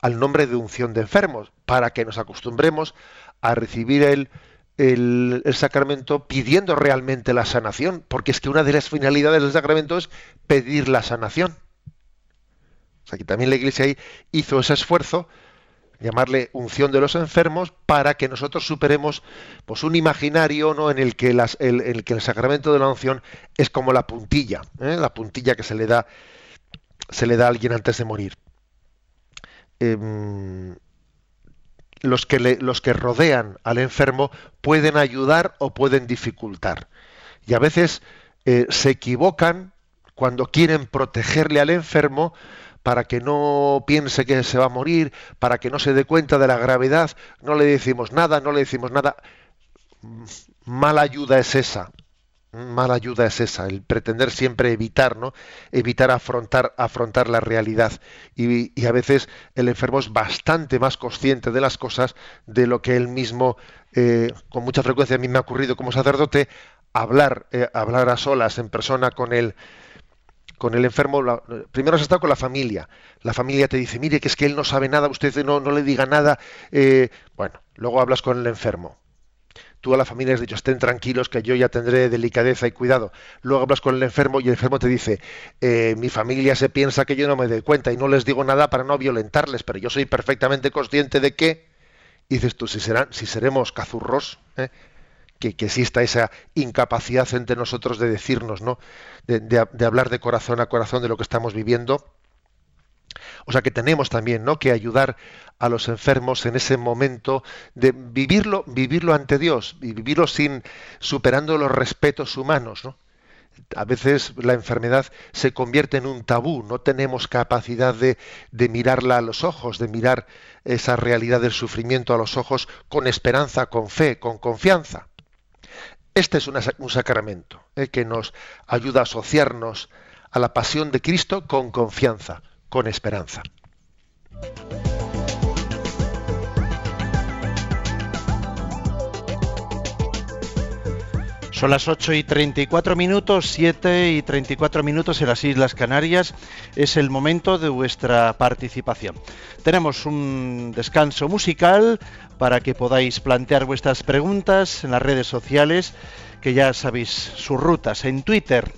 al nombre de unción de enfermos, para que nos acostumbremos a recibir el, el, sacramento pidiendo realmente la sanación, porque es que una de las finalidades del sacramento es pedir la sanación. O que también la Iglesia hizo ese esfuerzo llamarle unción de los enfermos para que nosotros superemos pues un imaginario ¿no? en el que las, el, que el sacramento de la unción es como la puntilla ¿eh? la puntilla que se le da se le da a alguien antes de morir em, los que los que rodean al enfermo pueden ayudar o pueden dificultar y a veces eh, se equivocan cuando quieren protegerle al enfermo para que no piense que se va a morir, para que no se dé cuenta de la gravedad, no le decimos nada, no le decimos nada. Mala ayuda es esa. Mala ayuda es esa, el pretender siempre evitar, ¿no? Evitar afrontar, afrontar la realidad. Y, a veces el enfermo es bastante más consciente de las cosas de lo que él mismo, eh, con mucha frecuencia a mí me ha ocurrido como sacerdote, hablar, eh, hablar a solas en persona con él con el enfermo, primero has estado con la familia. La familia te dice, mire, que es que él no sabe nada, usted no, no le diga nada. Eh, bueno, luego hablas con el enfermo. Tú a la familia has dicho, estén tranquilos, que yo ya tendré delicadeza y cuidado. Luego hablas con el enfermo y el enfermo te dice, eh, mi familia se piensa que yo no me doy cuenta y no les digo nada para no violentarles, pero yo soy perfectamente consciente de que, dices tú, si, serán, si seremos cazurros, ¿eh? Que, exista esa incapacidad entre nosotros de decirnos, ¿no? De, hablar de corazón a corazón de lo que estamos viviendo. O sea que tenemos también ¿no? que ayudar a los enfermos en ese momento de vivirlo, vivirlo ante Dios vivirlo sin superando los respetos humanos. ¿no? A veces la enfermedad se convierte en un tabú, no tenemos capacidad de, de mirarla a los ojos, de mirar esa realidad del sufrimiento a los ojos con esperanza, con fe, con confianza. Este es un sacramento eh, que nos ayuda a asociarnos a la pasión de Cristo con confianza, con esperanza. Son las 8 y 34 minutos, 7 y 34 minutos en las Islas Canarias. Es el momento de vuestra participación. Tenemos un descanso musical para que podáis plantear vuestras preguntas en las redes sociales, que ya sabéis sus rutas. En Twitter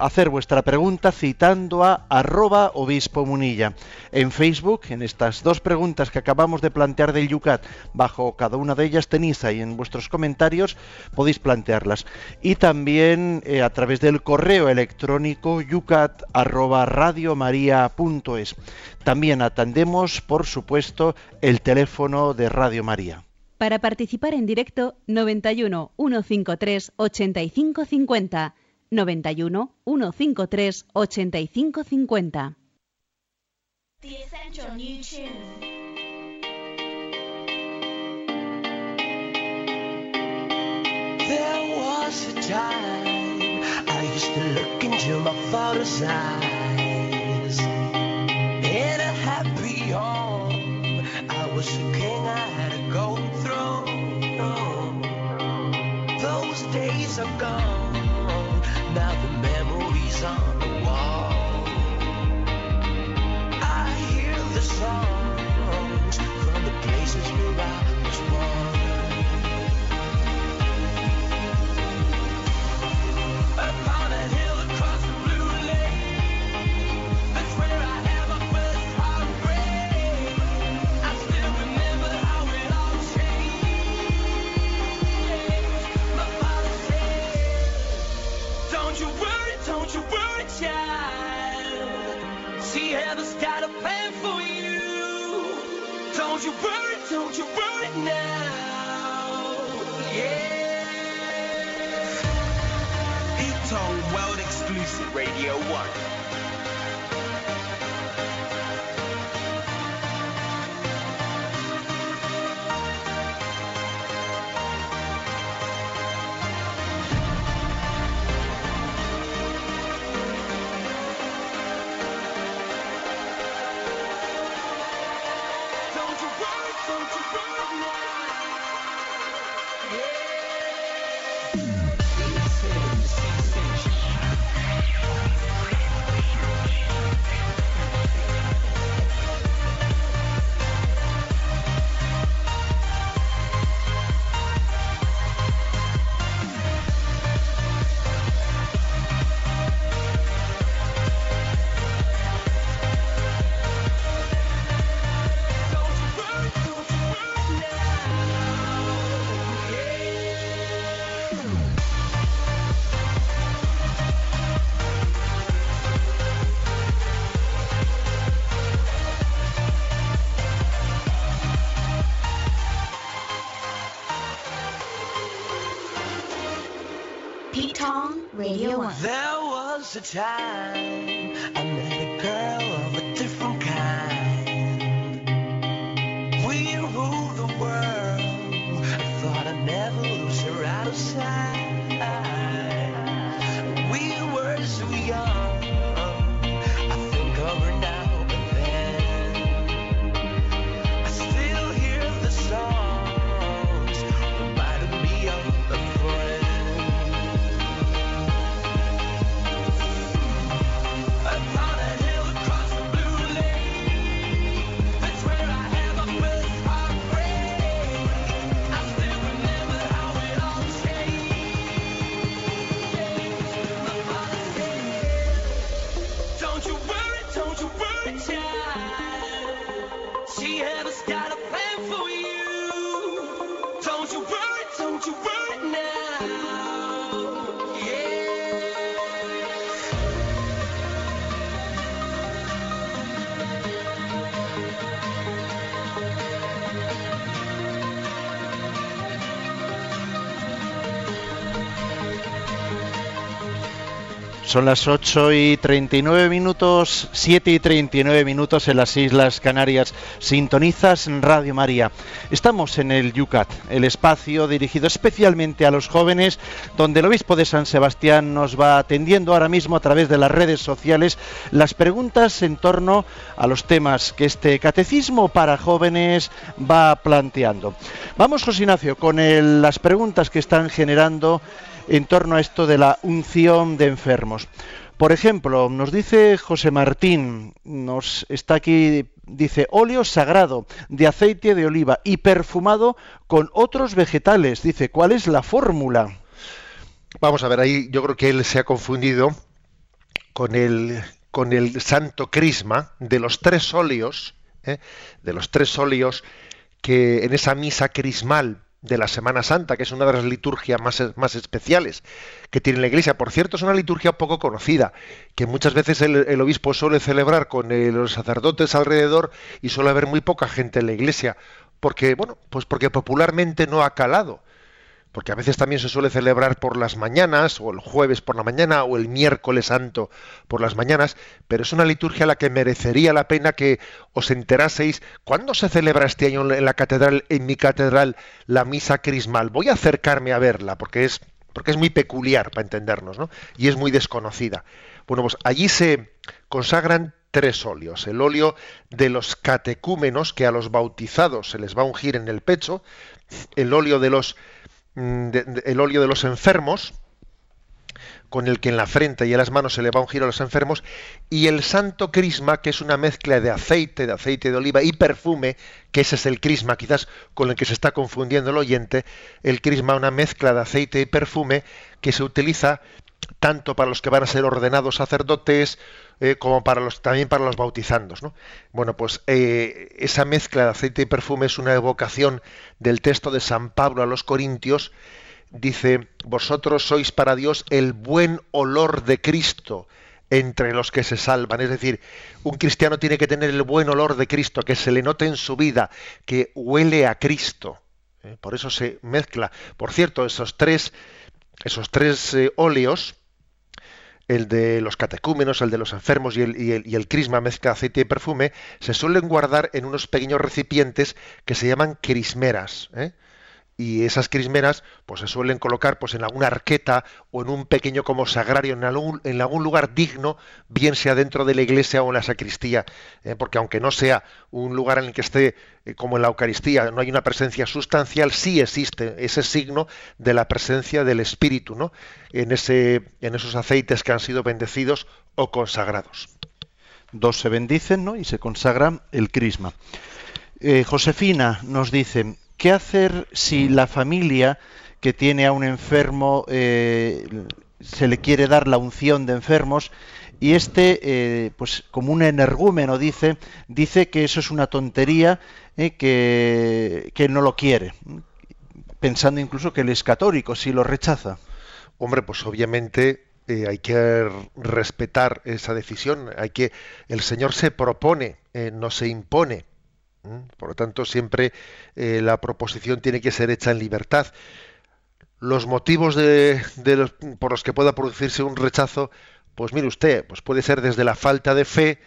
hacer vuestra pregunta citando a arroba obispo munilla. En Facebook, en estas dos preguntas que acabamos de plantear del Yucat, bajo cada una de ellas tenéis ahí en vuestros comentarios, podéis plantearlas. Y también eh, a través del correo electrónico yucat arroba. También atendemos, por supuesto, el teléfono de Radio María. Para participar en directo, 91 153 8550. 91 153 8550. The Essential New Tune. There was a time I used to look into my father's eyes. Happy I was a. Those days gone. Don't you worry, don't you worry now. Yeah. Tone World Exclusive Radio 1. Was a time Son las 8 y 39 minutos, 7 y 39 minutos en las Islas Canarias. Sintonizas Radio María. Estamos en el Yucat, el espacio dirigido especialmente a los jóvenes, donde el obispo de San Sebastián nos va atendiendo ahora mismo a través de las redes sociales las preguntas en torno a los temas que este catecismo para jóvenes va planteando. Vamos, José Ignacio, con las preguntas que están generando en torno a esto de la unción de enfermos. Por ejemplo, nos dice José Martín, nos está aquí, dice óleo sagrado de aceite de oliva y perfumado con otros vegetales. Dice, ¿cuál es la fórmula? Vamos a ver, ahí yo creo que él se ha confundido con el, con el santo crisma de los tres óleos, ¿eh? de los tres óleos que en esa misa crismal de la Semana Santa, que es una de las liturgias más, más especiales que tiene la Iglesia. Por cierto, es una liturgia poco conocida, que muchas veces el, obispo suele celebrar con los sacerdotes alrededor y suele haber muy poca gente en la Iglesia, porque, bueno, pues porque popularmente no ha calado porque a veces también se suele celebrar por las mañanas, o el jueves por la mañana, o el miércoles santo por las mañanas, pero es una liturgia a la que merecería la pena que os enteraseis cuándo se celebra este año en la catedral, en mi catedral, la misa crismal. Voy a acercarme a verla, porque es, porque es muy peculiar para entendernos, ¿no? Y es muy desconocida. Bueno, pues allí se consagran tres óleos. El óleo de los catecúmenos, que a los bautizados se les va a ungir en el pecho, el óleo de los de, el óleo de los enfermos, con el que en la frente y en las manos se le va un giro a los enfermos, y el santo crisma, que es una mezcla de aceite, de aceite de oliva y perfume, que ese es el crisma, quizás con el que se está confundiendo el oyente, el crisma, una mezcla de aceite y perfume que se utiliza tanto para los que van a ser ordenados sacerdotes eh, como para los también para los bautizandos ¿no? bueno pues eh, esa mezcla de aceite y perfume es una evocación del texto de San Pablo a los Corintios dice vosotros sois para Dios el buen olor de Cristo entre los que se salvan. Es decir, un cristiano tiene que tener el buen olor de Cristo, que se le note en su vida, que huele a Cristo. ¿eh? Por eso se mezcla. Por cierto, esos tres, esos tres eh, óleos, el de los catecúmenos, el de los enfermos y el, y, el, y el, crisma mezcla aceite y perfume, se suelen guardar en unos pequeños recipientes que se llaman crismeras. ¿eh? Y esas crismeras pues, se suelen colocar pues, en alguna arqueta o en un pequeño como sagrario, en algún, en algún lugar digno, bien sea dentro de la iglesia o en la sacristía. ¿eh? porque aunque no sea un lugar en el que esté eh, como en la Eucaristía, no hay una presencia sustancial, sí existe ese signo de la presencia del Espíritu ¿no? en, ese, en esos aceites que han sido bendecidos o consagrados. Dos se bendicen ¿no? y se consagra el crisma. Eh, Josefina nos dice, ¿qué hacer si la familia que tiene a un enfermo eh, se le quiere dar la unción de enfermos y este, eh, pues como un energúmeno dice, dice que eso es una tontería, eh, que, que, no lo quiere, pensando incluso que él es católico, si lo rechaza. Hombre, pues obviamente eh, hay que respetar esa decisión, hay que el Señor se propone, no se impone. Por lo tanto, siempre eh, la proposición tiene que ser hecha en libertad. Los motivos de, por los que pueda producirse un rechazo, pues mire usted, pues puede ser desde la falta de fe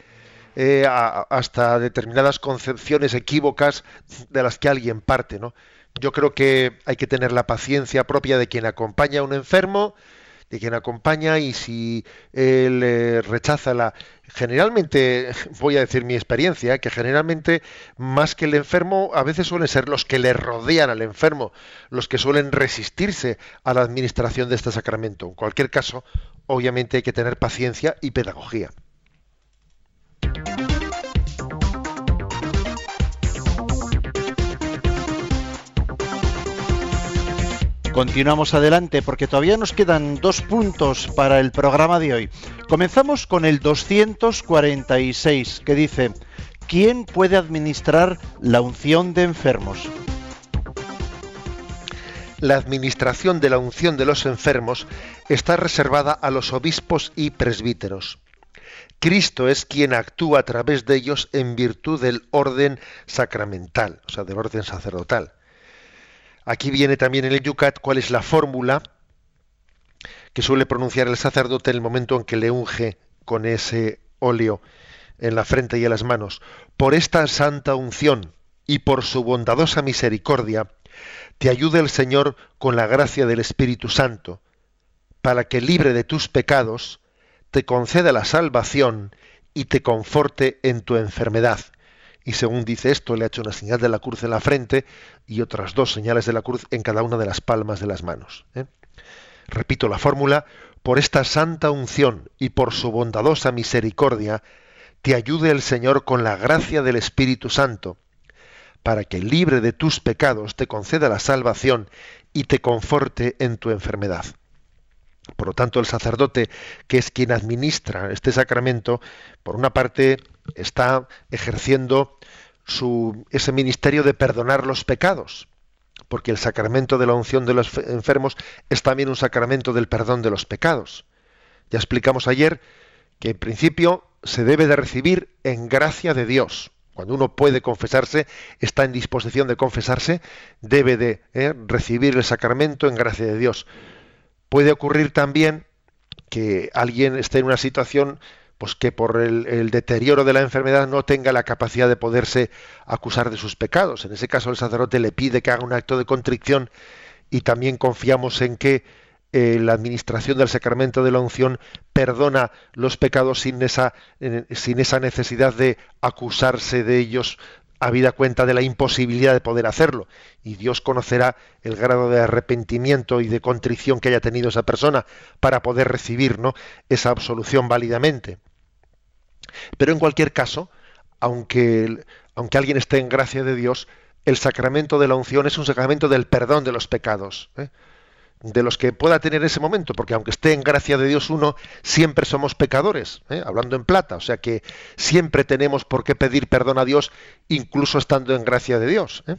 eh, hasta determinadas concepciones equívocas de las que alguien parte, ¿no? Yo creo que hay que tener la paciencia propia de quien acompaña a un enfermo, de quien acompaña y si él eh, rechaza la generalmente voy a decir mi experiencia que generalmente más que el enfermo a veces suelen ser los que le rodean al enfermo los que suelen resistirse a la administración de este sacramento. En cualquier caso obviamente hay que tener paciencia y pedagogía Continuamos adelante porque todavía nos quedan dos puntos para el programa de hoy. Comenzamos con el 246 que dice, ¿quién puede administrar la unción de enfermos? La administración de la unción de los enfermos está reservada a los obispos y presbíteros. Cristo es quien actúa a través de ellos en virtud del orden sacramental, o sea, del orden sacerdotal. Aquí viene también en el Yucat cuál es la fórmula que suele pronunciar el sacerdote en el momento en que le unge con ese óleo en la frente y en las manos. Por esta santa unción y por su bondadosa misericordia, te ayude el Señor con la gracia del Espíritu Santo, para que libre de tus pecados, te conceda la salvación y te conforte en tu enfermedad y según dice esto, le ha hecho una señal de la cruz en la frente y otras dos señales de la cruz en cada una de las palmas de las manos. ¿eh? Repito la fórmula, por esta santa unción y por su bondadosa misericordia, te ayude el Señor con la gracia del Espíritu Santo, para que libre de tus pecados te conceda la salvación y te conforte en tu enfermedad. Por lo tanto, el sacerdote, que es quien administra este sacramento, por una parte está ejerciendo su, ese ministerio de perdonar los pecados, porque el sacramento de la unción de los enfermos es también un sacramento del perdón de los pecados. Ya explicamos ayer que en principio se debe de recibir en gracia de Dios. Cuando uno puede confesarse, está en disposición de confesarse, debe de eh, recibir el sacramento en gracia de Dios. Puede ocurrir también que alguien esté en una situación pues que por el, deterioro de la enfermedad no tenga la capacidad de poderse acusar de sus pecados. En ese caso el sacerdote le pide que haga un acto de contrición y también confiamos en que eh, la administración del sacramento de la unción perdona los pecados sin esa, sin esa necesidad de acusarse de ellos habida cuenta de la imposibilidad de poder hacerlo. Y Dios conocerá el grado de arrepentimiento y de contrición que haya tenido esa persona para poder recibir ¿no? esa absolución válidamente. Pero en cualquier caso, aunque, aunque alguien esté en gracia de Dios, el sacramento de la unción es un sacramento del perdón de los pecados. ¿eh? de los que pueda tener ese momento, porque aunque esté en gracia de Dios uno, siempre somos pecadores, ¿eh? hablando en plata, o sea que siempre tenemos por qué pedir perdón a Dios, incluso estando en gracia de Dios. ¿eh?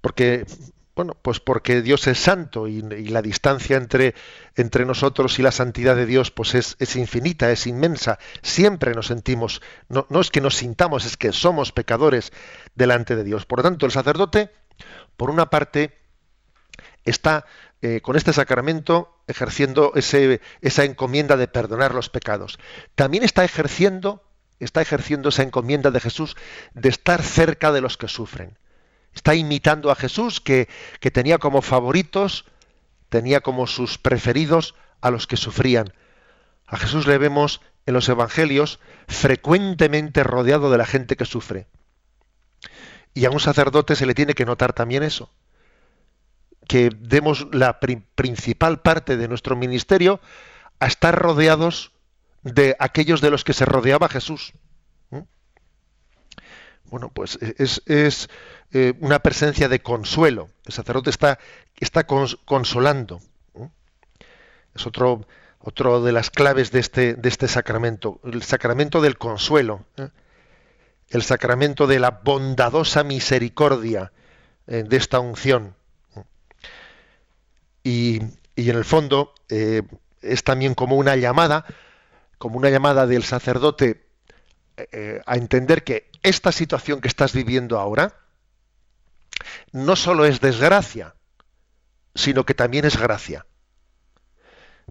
Porque, bueno, pues porque Dios es santo y, la distancia entre, entre nosotros y la santidad de Dios pues es, es infinita, es inmensa, siempre nos sentimos, no, no es que nos sintamos, es que somos pecadores delante de Dios. Por lo tanto, el sacerdote, por una parte, está eh, con este sacramento ejerciendo ese, esa encomienda de perdonar los pecados. También está ejerciendo, está ejerciendo esa encomienda de Jesús de estar cerca de los que sufren. Está imitando a Jesús que, que tenía como favoritos, tenía como sus preferidos a los que sufrían. A Jesús le vemos en los evangelios frecuentemente rodeado de la gente que sufre. Y a un sacerdote se le tiene que notar también eso que demos la pri principal parte de nuestro ministerio a estar rodeados de aquellos de los que se rodeaba Jesús. Bueno, pues es, es eh, una presencia de consuelo. El sacerdote está, está cons consolando. Es otro, otro de las claves de este, de este sacramento, el sacramento del consuelo, ¿eh? el sacramento de la bondadosa misericordia eh, de esta unción. Y, y en el fondo eh, es también como una llamada, como una llamada del sacerdote eh, a entender que esta situación que estás viviendo ahora no solo es desgracia, sino que también es gracia.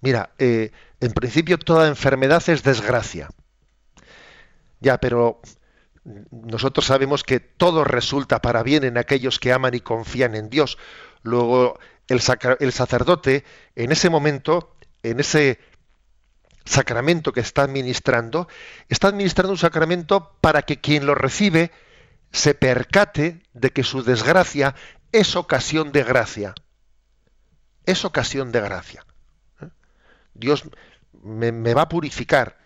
Mira, eh, en principio toda enfermedad es desgracia. Ya, pero nosotros sabemos que todo resulta para bien en aquellos que aman y confían en Dios. Luego, el, el sacerdote, en ese momento, en ese sacramento que está administrando, está administrando un sacramento para que quien lo recibe se percate de que su desgracia es ocasión de gracia. Es ocasión de gracia. ¿Eh? Dios me, me, va a purificar,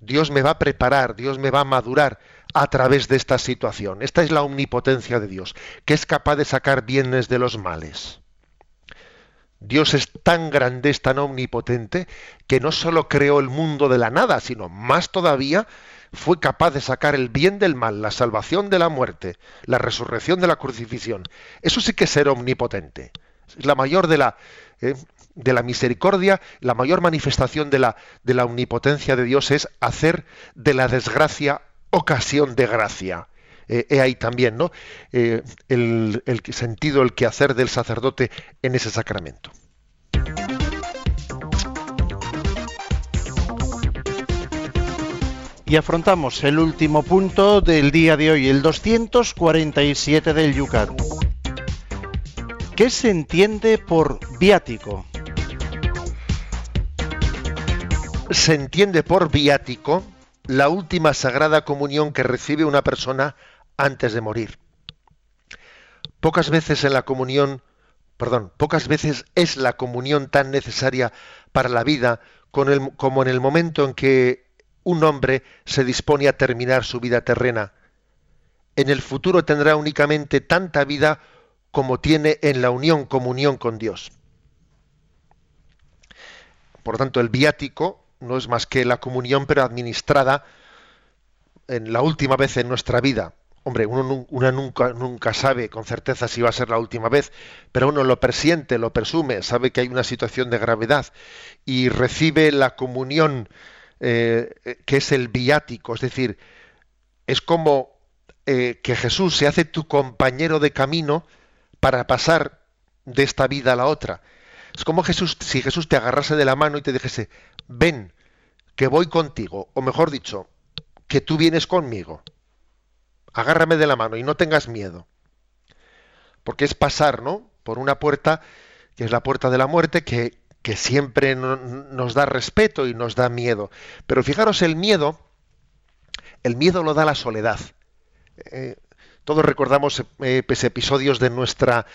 Dios me va a preparar, Dios me va a madurar a través de esta situación. Esta es la omnipotencia de Dios, que es capaz de sacar bienes de los males. Dios es tan grande, es tan omnipotente, que no solo creó el mundo de la nada, sino más todavía fue capaz de sacar el bien del mal, la salvación de la muerte, la resurrección de la crucifixión. Eso sí que es ser omnipotente. Es la mayor de la, eh, de la misericordia, la mayor manifestación de la, de la omnipotencia de Dios es hacer de la desgracia ocasión de gracia. Eh, he ahí también ¿no? Eh, el, el sentido, el quehacer del sacerdote en ese sacramento. Y afrontamos el último punto del día de hoy, el 247 del Yucat. ¿Qué se entiende por viático? Se entiende por viático la última sagrada comunión que recibe una persona antes de morir. Pocas veces en la comunión, pocas veces es la comunión tan necesaria para la vida como en el momento en que un hombre se dispone a terminar su vida terrena. En el futuro tendrá únicamente tanta vida como tiene en la unión, comunión con Dios. Por lo tanto, el viático no es más que la comunión, pero administrada en la última vez en nuestra vida. Hombre, uno, nunca sabe con certeza si va a ser la última vez, pero uno lo presiente, lo presume, sabe que hay una situación de gravedad y recibe la comunión eh, que es el viático, es decir, es como eh, que Jesús se hace tu compañero de camino para pasar de esta vida a la otra. Es como Jesús, si Jesús te agarrase de la mano y te dijese, ven, que voy contigo, o mejor dicho, que tú vienes conmigo. Agárrame de la mano y no tengas miedo. Porque es pasar, ¿no? Por una puerta que es la puerta de la muerte, que, que siempre no, nos da respeto y nos da miedo. Pero fijaros, el miedo, el miedo lo da la soledad. Eh, todos recordamos eh, pues, episodios de nuestra,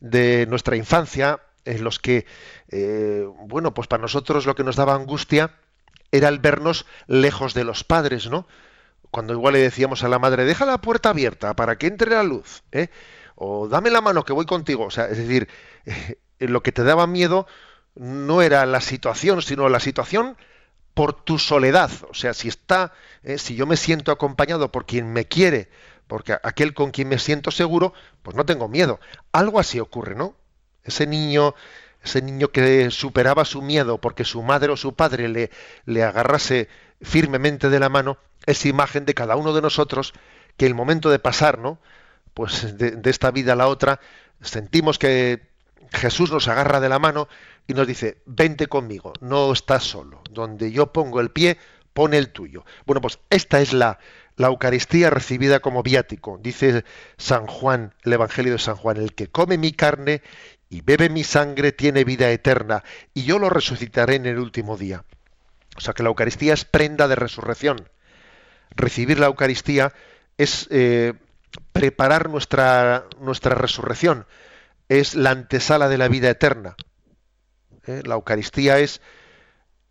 de nuestra infancia en los que, eh, bueno, pues para nosotros lo que nos daba angustia era el vernos lejos de los padres, ¿no? Cuando igual le decíamos a la madre, deja la puerta abierta para que entre la luz, ¿eh? o dame la mano que voy contigo. O sea, es decir, eh, lo que te daba miedo no era la situación, sino la situación por tu soledad. O sea, si está, eh, si yo me siento acompañado por quien me quiere, porque aquel con quien me siento seguro, pues no tengo miedo. Algo así ocurre, ¿no? Ese niño, ese niño que superaba su miedo porque su madre o su padre le, le agarrase firmemente de la mano, es imagen de cada uno de nosotros que el momento de pasar, ¿no? Pues de, de esta vida a la otra, sentimos que Jesús nos agarra de la mano y nos dice, vente conmigo, no estás solo. Donde yo pongo el pie, pone el tuyo. Bueno, pues esta es la, la Eucaristía recibida como viático. Dice San Juan, el Evangelio de San Juan, el que come mi carne y bebe mi sangre tiene vida eterna, y yo lo resucitaré en el último día. O sea que la Eucaristía es prenda de resurrección. Recibir la Eucaristía es eh, preparar nuestra, nuestra resurrección, es la antesala de la vida eterna. ¿Eh? La Eucaristía es,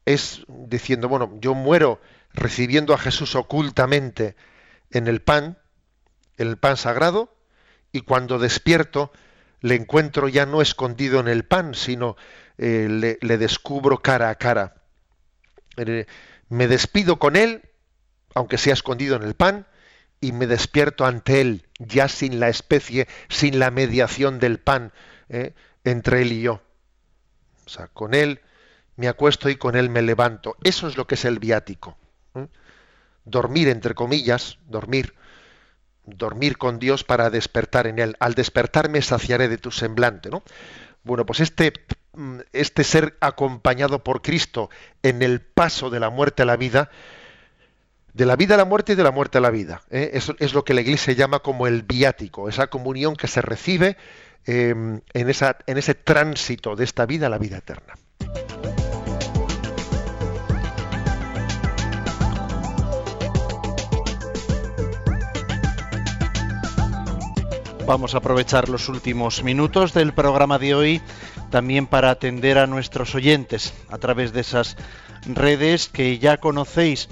es diciendo, bueno, yo muero recibiendo a Jesús ocultamente en el pan, en el pan sagrado, y cuando despierto le encuentro ya no escondido en el pan, sino eh, le, descubro cara a cara. Me despido con él, aunque sea escondido en el pan, y me despierto ante él, ya sin la especie, sin la mediación del pan eh, entre él y yo. O sea, con él me acuesto y con él me levanto. Eso es lo que es el viático. ¿eh? Dormir, entre comillas, dormir, dormir con Dios para despertar en él. Al despertar me saciaré de tu semblante, ¿no? Bueno, pues este, este ser acompañado por Cristo en el paso de la muerte a la vida, de la vida a la muerte y de la muerte a la vida. ¿eh? Eso es lo que la Iglesia llama como el viático, esa comunión que se recibe eh, en, esa, en ese tránsito de esta vida a la vida eterna. Vamos a aprovechar los últimos minutos del programa de hoy también para atender a nuestros oyentes a través de esas redes que ya conocéis.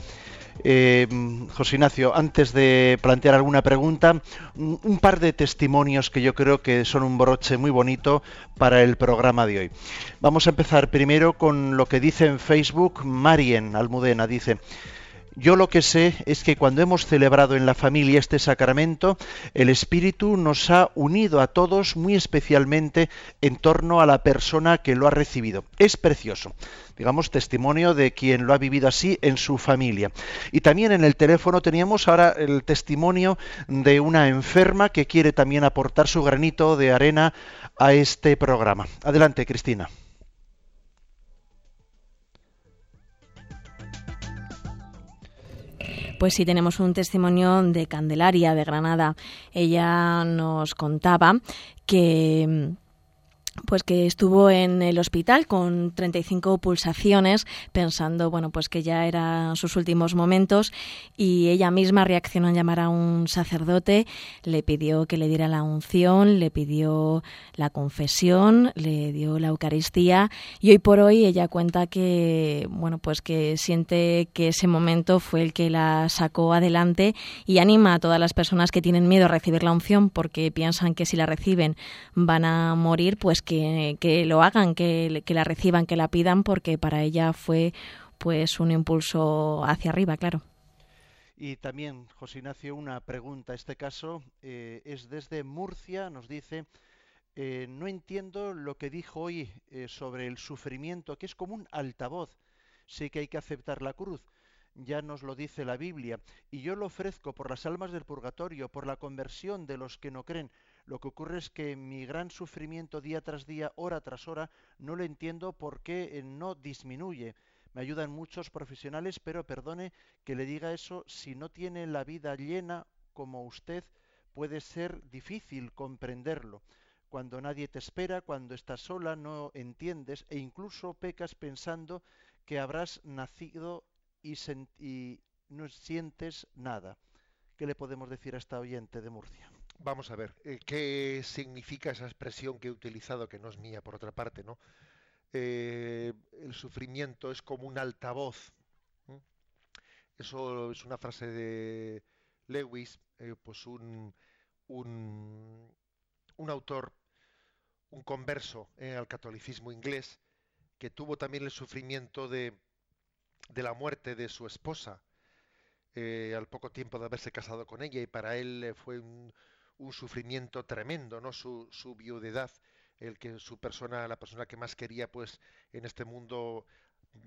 Eh, José Ignacio, antes de plantear alguna pregunta, un, par de testimonios que yo creo que son un broche muy bonito para el programa de hoy. Vamos a empezar primero con lo que dice en Facebook Marien Almudena. Dice, yo lo que sé es que cuando hemos celebrado en la familia este sacramento, el Espíritu nos ha unido a todos muy especialmente en torno a la persona que lo ha recibido. Es precioso digamos, testimonio de quien lo ha vivido así en su familia. Y también en el teléfono teníamos ahora el testimonio de una enferma que quiere también aportar su granito de arena a este programa. Adelante, Cristina. Pues sí, tenemos un testimonio de Candelaria, de Granada. Ella nos contaba que pues que estuvo en el hospital con 35 pulsaciones pensando bueno pues que ya eran sus últimos momentos y ella misma reaccionó a llamar a un sacerdote le pidió que le diera la unción le pidió la confesión le dio la Eucaristía y hoy por hoy ella cuenta que bueno pues que siente que ese momento fue el que la sacó adelante y anima a todas las personas que tienen miedo a recibir la unción porque piensan que si la reciben van a morir pues pues que, lo hagan, que, que la reciban, que la pidan, porque para ella fue pues un impulso hacia arriba, claro. Y también, José Ignacio, una pregunta. Este caso eh, es desde Murcia, nos dice, eh, no entiendo lo que dijo hoy eh, sobre el sufrimiento, que es como un altavoz. Sé que hay que aceptar la cruz, ya nos lo dice la Biblia, y yo lo ofrezco por las almas del purgatorio, por la conversión de los que no creen. Lo que ocurre es que mi gran sufrimiento día tras día, hora tras hora, no lo entiendo por qué no disminuye. Me ayudan muchos profesionales, pero perdone que le diga eso, si no tiene la vida llena como usted, puede ser difícil comprenderlo. Cuando nadie te espera, cuando estás sola, no entiendes e incluso pecas pensando que habrás nacido y, y no sientes nada. ¿Qué le podemos decir a esta oyente de Murcia? Vamos a ver, eh, ¿qué significa esa expresión que he utilizado, que no es mía, por otra parte, ¿no? Eh, el sufrimiento es como un altavoz. Eso es una frase de Lewis, eh, pues un, un, un, autor, un converso al catolicismo inglés, que tuvo también el sufrimiento de, de la muerte de su esposa al poco tiempo de haberse casado con ella y para él fue un, un sufrimiento tremendo, ¿no? Su, su viudedad el que su persona, la persona que más quería, pues en este mundo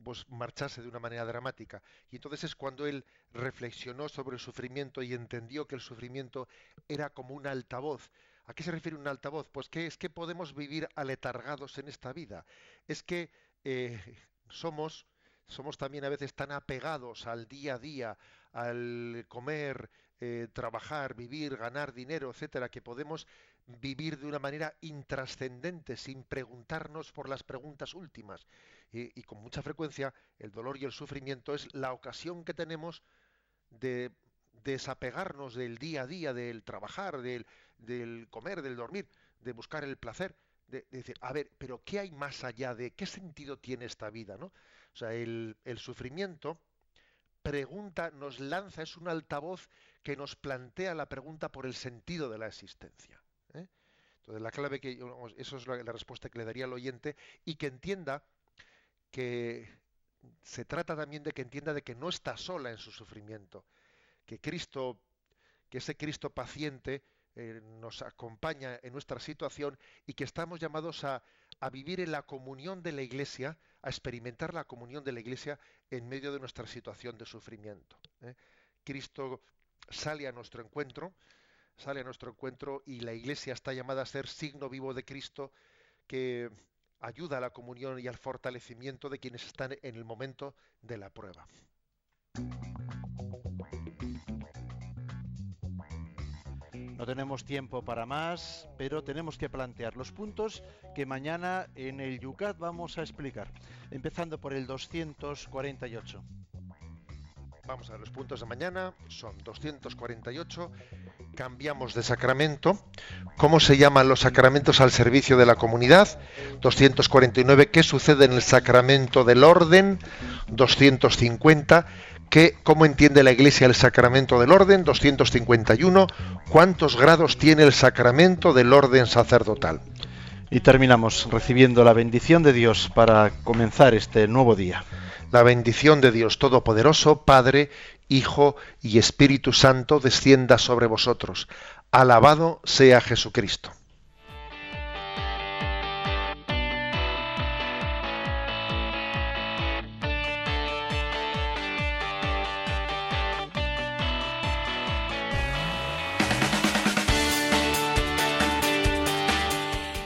pues marchase de una manera dramática. Y entonces es cuando él reflexionó sobre el sufrimiento y entendió que el sufrimiento era como un altavoz. ¿A qué se refiere un altavoz? Pues que es que podemos vivir aletargados en esta vida. Es que eh, somos somos también a veces tan apegados al día a día, al comer, eh, trabajar, vivir, ganar dinero, etcétera, que podemos vivir de una manera intrascendente, sin preguntarnos por las preguntas últimas. Y, con mucha frecuencia el dolor y el sufrimiento es la ocasión que tenemos de desapegarnos del día a día, del trabajar, del, del comer, del dormir, de buscar el placer, de, de, decir, a ver, pero ¿qué hay más allá de qué sentido tiene esta vida? ¿no? O sea, el, el sufrimiento pregunta, nos lanza, es un altavoz que nos plantea la pregunta por el sentido de la existencia. ¿eh? Entonces, la clave que eso es la, respuesta que le daría al oyente y que entienda que se trata también de que entienda de que no está sola en su sufrimiento, que Cristo, que ese Cristo paciente eh, nos acompaña en nuestra situación y que estamos llamados a, a vivir en la comunión de la Iglesia, a experimentar la comunión de la Iglesia en medio de nuestra situación de sufrimiento. ¿eh? Cristo sale a nuestro encuentro, sale a nuestro encuentro y la Iglesia está llamada a ser signo vivo de Cristo que ayuda a la comunión y al fortalecimiento de quienes están en el momento de la prueba. No tenemos tiempo para más, pero tenemos que plantear los puntos que mañana en el Yucat vamos a explicar, empezando por el 248. Vamos a ver, los puntos de mañana son 248. Cambiamos de sacramento. ¿Cómo se llaman los sacramentos al servicio de la comunidad? 249. ¿Qué sucede en el sacramento del orden? 250. ¿Qué, ¿Cómo entiende la Iglesia el sacramento del orden? 251. ¿Cuántos grados tiene el sacramento del orden sacerdotal? Y terminamos recibiendo la bendición de Dios para comenzar este nuevo día. La bendición de Dios Todopoderoso, Padre, Hijo y Espíritu Santo, descienda sobre vosotros. Alabado sea Jesucristo.